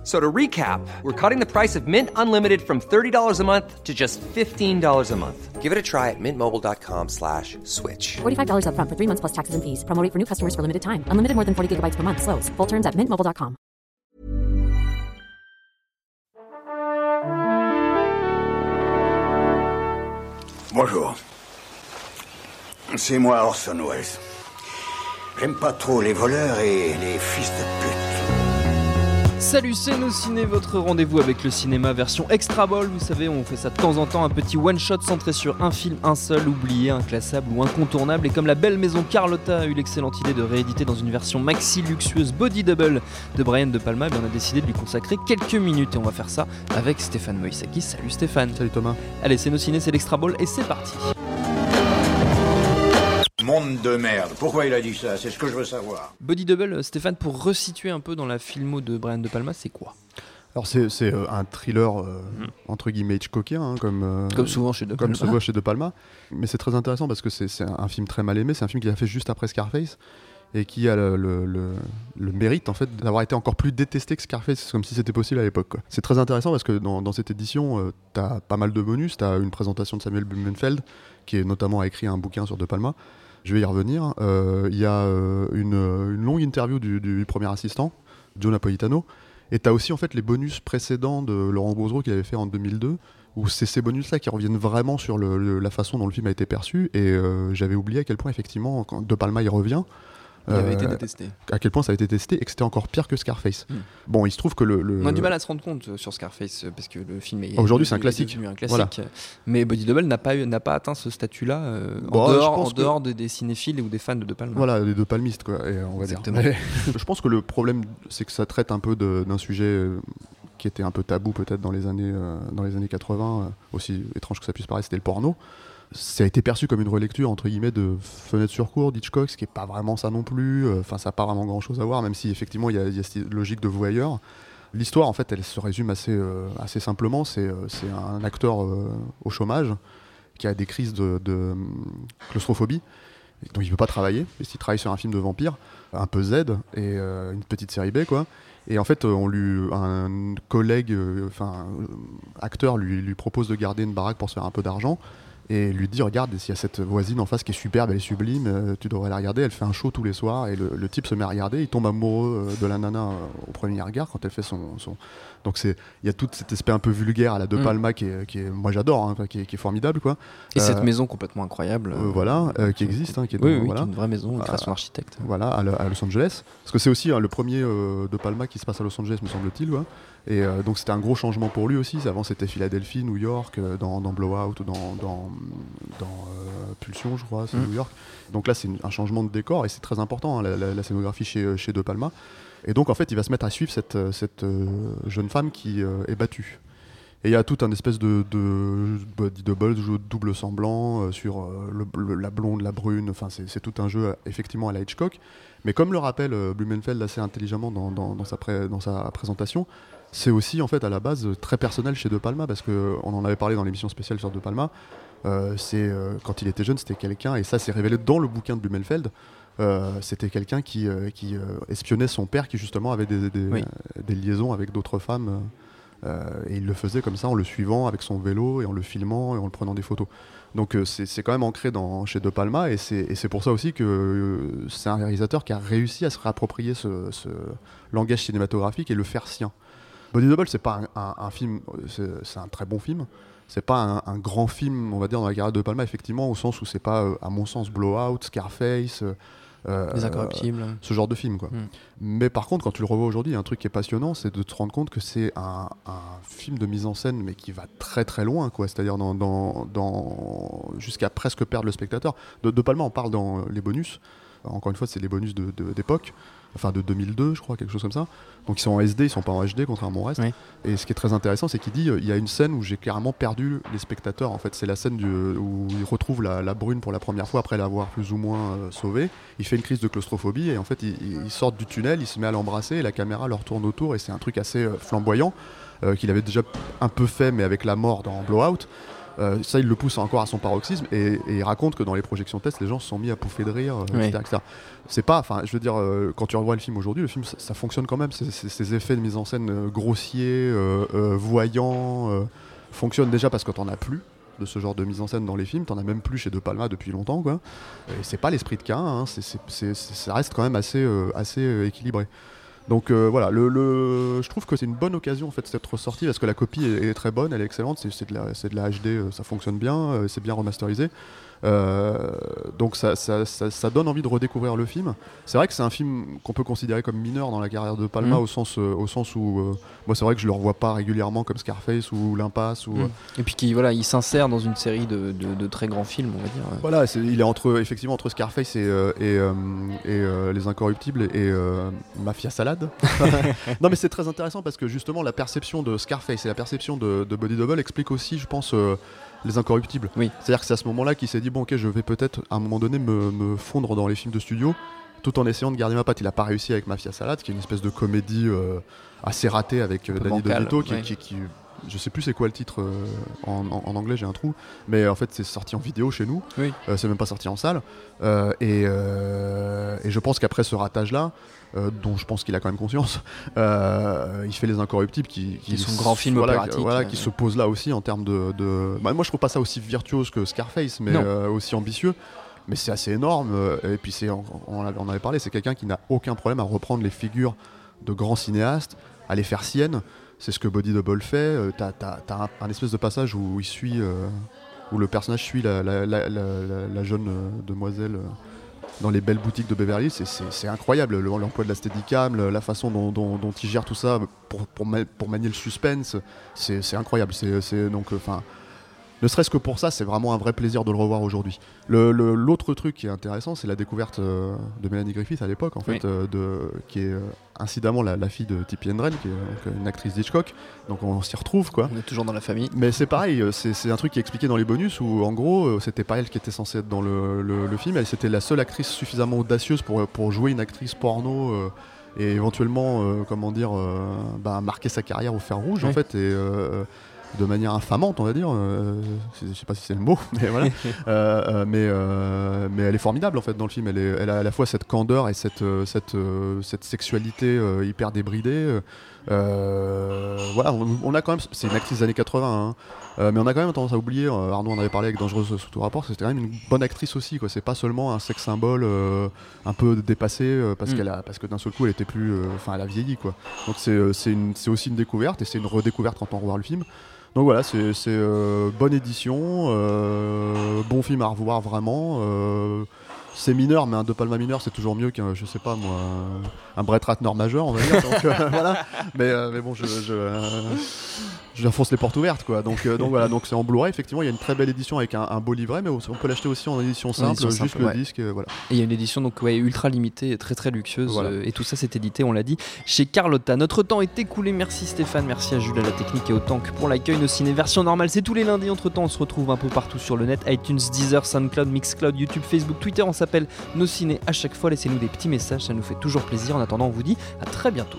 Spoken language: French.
F- So to recap, we're cutting the price of Mint Unlimited from $30 a month to just $15 a month. Give it a try at mintmobile.com slash switch. $45 upfront for three months plus taxes and fees. Promo rate for new customers for limited time. Unlimited more than 40 gigabytes per month. Slows. Full terms at mintmobile.com. Bonjour. C'est moi Orson Welles. J'aime pas trop les voleurs et les fils de pute. Salut, c'est nos ciné, votre rendez-vous avec le cinéma version extra ball. Vous savez, on fait ça de temps en temps, un petit one shot centré sur un film, un seul, oublié, inclassable ou incontournable. Et comme la belle maison Carlotta a eu l'excellente idée de rééditer dans une version maxi luxueuse Body Double de Brian De Palma, eh on a décidé de lui consacrer quelques minutes et on va faire ça avec Stéphane Moïsaki. Salut Stéphane. Salut Thomas. Allez, c'est nos ciné, c'est l'extra ball et c'est parti. Monde de merde. Pourquoi il a dit ça? C'est ce que je veux savoir. Body Double, Stéphane, pour resituer un peu dans la filmo de Brian De Palma, c'est quoi? Alors c'est c'est, euh, un thriller euh, entre guillemets Hitchcockien, hein, comme, euh, Comme souvent chez De comme Palma. se voit chez De Palma. Mais c'est très intéressant parce que c'est c'est un, un film très mal aimé. C'est un film qu'il a fait juste après Scarface et qui a le, le- le- le mérite en fait d'avoir été encore plus détesté que Scarface, C'est comme si c'était possible à l'époque. quoi. C'est très intéressant parce que dans, dans cette édition, euh, t'as pas mal de bonus. T'as une présentation de Samuel Blumenfeld qui est notamment a écrit un bouquin sur De Palma. Je vais y revenir. Euh, Il y a euh, une, une longue interview du, premier assistant, Joe Napolitano. Et tu as aussi en fait les bonus précédents de Laurent Boudreau qu'il avait fait en 2002, où c'est ces bonus-là qui reviennent vraiment sur la façon dont le film a été perçu. Et euh, j'avais oublié à quel point effectivement, quand De Palma y revient, Il avait euh, été détesté. à quel point ça a été testé et que c'était encore pire que Scarface. Hmm. Bon, il se trouve que le... le- On a du mal à se rendre compte euh, sur Scarface euh, parce que le film est Aujourd'hui, c'est un classique. un classique. Mais Body Double n'a pas n'a pas atteint ce statut-là euh, Bon, en je dehors, en dehors de- des cinéphiles ou des fans de De Palma. Voilà, les deux palmistes, quoi, et, on va Exactement. dire. Je pense que le problème, c'est que ça traite un peu de- d'un sujet qui était un peu tabou peut-être dans les années euh, dans les années 80, euh, aussi étrange que ça puisse paraître, c'était le porno. Ça a été perçu comme une relecture entre guillemets de Fenêtre sur cour d'Hitchcock, ce qui est pas vraiment ça non plus. Euh, Enfin, ça n'a pas vraiment grand-chose à voir, même si effectivement il y, a- cette logique de voyeur. L'histoire, en fait, elle se résume assez, euh, assez simplement. C'est euh, un acteur euh, au chômage qui a des crises de, de, hum, claustrophobie, donc il ne peut pas travailler. Et s'il travaille sur un film de vampire, un peu Z, et une petite série B, quoi. Et en fait, on lui, un collègue, enfin, acteur, lui propose de garder une baraque pour se faire un peu d'argent. Et lui dit Regarde, s'il y a cette voisine en face qui est superbe, elle est sublime, euh, tu devrais la regarder. Elle fait un show tous les soirs. Et le, le type se met à regarder. Il tombe amoureux euh, de la nana euh, au premier regard quand elle fait son. son... Donc c'est- il y a tout cet aspect un peu vulgaire à la De Mm. Palma qui est, qui est- moi j'adore, hein, qui, est, qui est formidable. Quoi. Et cette maison complètement incroyable. Voilà, qui existe, hein, qui est Oui, dans- oui, voilà. qui est une vraie maison, une Ah. création architecte. Voilà, à, à Los Angeles. Parce que c'est aussi hein, le premier de Palma qui se passe à Los Angeles, me semble-t-il. ouais. Et euh, donc c'était un gros changement pour lui aussi. Avant c'était Philadelphie, New York, euh, dans, dans Blowout ou dans, dans, dans, euh, Pulsion, je crois, c'est Mm. New York. Donc là c'est un changement de décor et c'est très important, hein, la, la- la scénographie chez, chez De Palma. Et donc en fait il va se mettre à suivre cette, cette jeune femme qui est battue. Et il y a tout un espèce de, de body double, jeu de double semblant euh, sur euh, le- le- la blonde, la brune. Enfin, c'est tout un jeu euh, effectivement à la Hitchcock. Mais comme le rappelle euh, Blumenfeld assez intelligemment dans, dans- dans sa, pré- dans sa présentation, c'est aussi en fait à la base très personnel chez De Palma parce que on en avait parlé dans l'émission spéciale sur De Palma. C'est quand il était jeune, c'était quelqu'un et ça s'est révélé dans le bouquin de Blumenfeld. c'était quelqu'un qui, qui espionnait son père qui justement avait des, des- Oui. des liaisons avec d'autres femmes. Euh, et il le faisait comme ça en le suivant avec son vélo et en le filmant et en le prenant des photos. Donc euh, c'est quand même ancré dans, chez De Palma et c'est pour ça aussi que euh, c'est un réalisateur qui a réussi à se réapproprier ce, ce langage cinématographique et le faire sien. Body Double, c'est pas un, film, c'est un très bon film. C'est pas un, grand film, on va dire, dans la carrière de Palma, effectivement, au sens où c'est pas, à mon sens, Blowout, Scarface, Les Incorruptibles. ce genre de film, quoi. Mm. Mais par contre, quand tu le revois aujourd'hui, un truc qui est passionnant, c'est de te rendre compte que c'est un, un film de mise en scène, mais qui va très très loin. C'est-à-dire dans, dans, dans- jusqu'à presque perdre le spectateur. De, de Palma, on parle dans les bonus. Encore une fois, c'est les bonus de- de- d'époque. Enfin de 2002, je crois, quelque chose comme ça. Donc ils sont en SD, ils sont pas en HD, contrairement au reste. Oui. Et ce qui est très intéressant, c'est qu'il dit euh, il y a une scène où j'ai carrément perdu les spectateurs. En fait, c'est la scène du- où il retrouve la, la brune pour la première fois après l'avoir plus ou moins euh, sauvée. Il fait une crise de claustrophobie et en fait, ils il, il sortent du tunnel, il se met à l'embrasser et la caméra leur tourne autour et c'est un truc assez euh, flamboyant euh, qu'il avait déjà un peu fait, mais avec la mort dans Blowout. Euh, ça, il le pousse encore à son paroxysme et, et il raconte que dans les projections test, les gens se sont mis à pouffer de rire, euh, Oui. etc.. C'est pas, enfin, je veux dire, euh, quand tu revois le film aujourd'hui, le film ça, ça fonctionne quand même. Ces effets de mise en scène grossiers, euh, voyants, fonctionnent déjà parce que t'en as plus de ce genre de mise en scène dans les films. T'en as même plus chez De Palma depuis longtemps, quoi. Et c'est pas l'esprit de Cain. hein, ça reste quand même assez, assez équilibré. Donc euh, voilà, le, le- je trouve que c'est une bonne occasion en fait d'être ressorti parce que la copie est, est très bonne, elle est excellente, c'est c'est de, la- c'est de la HD, euh, ça fonctionne bien, euh, c'est bien remasterisé. Euh, donc ça, ça- ça- ça donne envie de redécouvrir le film. C'est vrai que c'est un film qu'on peut considérer comme mineur dans la carrière de Palma Mhm. au, sens, euh, au sens où euh, moi c'est vrai que je le revois pas régulièrement comme Scarface ou L'Impasse ou Mm. Et puis qui voilà, il s'insère dans une série de, de- de très grands films, on va dire. Voilà, il est entre effectivement entre Scarface et, et, et, les Incorruptibles et Mafia Salade. non, mais c'est très intéressant parce que justement la perception de Scarface et la perception de, de Body Double explique aussi, je pense, euh, les Incorruptibles. Oui. C'est-à-dire que c'est à ce moment-là qu'il s'est dit bon, ok, je vais peut-être à un moment donné me, me fondre dans les films de studio. Tout en essayant de garder ma patte, il a pas réussi avec Mafia Salade, qui est une espèce de comédie euh, assez ratée avec euh, Danny DeVito, qui, ouais. qui, qui- je sais plus c'est quoi le titre euh, en, en- en anglais, j'ai un trou, mais en fait c'est sorti en vidéo chez nous. Oui. Euh, c'est même pas sorti en salle. Euh, et, et je pense qu'après ce ratage-là, dont je pense qu'il a quand même conscience, il fait Les Incorruptibles qui, Qui sont grands films voilà, voilà, qui se posent là aussi en termes de. de- bah, moi je trouve pas ça aussi virtuose que Scarface, mais aussi ambitieux. Mais c'est assez énorme. Et puis c'est, on, on avait parlé, c'est quelqu'un qui n'a aucun problème à reprendre les figures de grands cinéastes, à les faire siennes. C'est ce que Body Double fait. Euh, T'as, un, espèce de passage où il suit, euh, où le personnage suit la, jeune euh, demoiselle dans les belles boutiques de Beverly. C'est, incroyable le- l'emploi de la Steadicam, la façon dont, il gère tout ça pour, pour, ma- pour manier le suspense. C'est, c'est incroyable. C'est donc, enfin. Ne serait-ce que pour ça, c'est vraiment un vrai plaisir de le revoir aujourd'hui. L'autre truc qui est intéressant, c'est la découverte euh, de Mélanie Griffith à l'époque, en fait, Oui. euh, de, qui est euh, incidemment la, la fille de Tippi Hedren, qui est une actrice d'Hitchcock. Donc on s'y retrouve, quoi. On est toujours dans la famille. Mais c'est pareil, euh, c'est un truc qui est expliqué dans les bonus où en gros c'était pas elle qui était censée être dans le, le- le film, elle c'était la seule actrice suffisamment audacieuse pour, pour jouer une actrice porno et éventuellement comment dire bah, marquer sa carrière au fer rouge en fait et de manière infamante on va dire, euh, je sais pas si c'est le mot, mais voilà. Euh, euh, mais, euh, mais elle est formidable en fait dans le film, elle, est, elle a à la fois cette candeur et cette, cette, cette sexualité hyper débridée. voilà, on, on a quand même, c'est une actrice des années 80, hein, mais on a quand même tendance à oublier, Arnaud en avait parlé avec Dangereuse sous tout rapport, c'était quand même une bonne actrice aussi, quoi. C'est pas seulement un sex symbole un peu dépassé parce Mm. qu'elle a, parce que d'un seul coup elle était plus, enfin elle a vieilli, quoi. Donc c'est, c'est, une- c'est aussi une découverte et c'est une redécouverte quand on revoit le film. Donc voilà, c'est, euh, bonne édition, euh, bon film à revoir vraiment. euh, c'est mineur, mais un De Palma mineur, c'est toujours mieux qu'un, je sais pas moi, un Brett Ratner majeur, on va dire. Voilà. Mais, mais bon, je, euh, je enfonce les portes ouvertes, quoi. Donc, euh, donc voilà, donc c'est en Blu-ray. Effectivement, il y a une très belle édition avec un, un beau livret, mais on peut l'acheter aussi en édition simple, édition juste le disque. euh, voilà. Et il y a une édition donc ouais, ultra limitée, et très très luxueuse. Voilà. euh, et tout ça c'est édité, on l'a dit, chez Carlotta. Notre temps est écoulé. Merci Stéphane, merci à Jules à la technique et au Tank pour l'accueil. Nos ciné version normale, c'est tous les lundis. Entre temps, on se retrouve un peu partout sur le net iTunes, Deezer, Soundcloud, Mixcloud, YouTube, Facebook, Twitter. On s'appelle Nos ciné à chaque fois. Laissez-nous des petits messages, ça nous fait toujours plaisir. En attendant, on vous dit à très bientôt.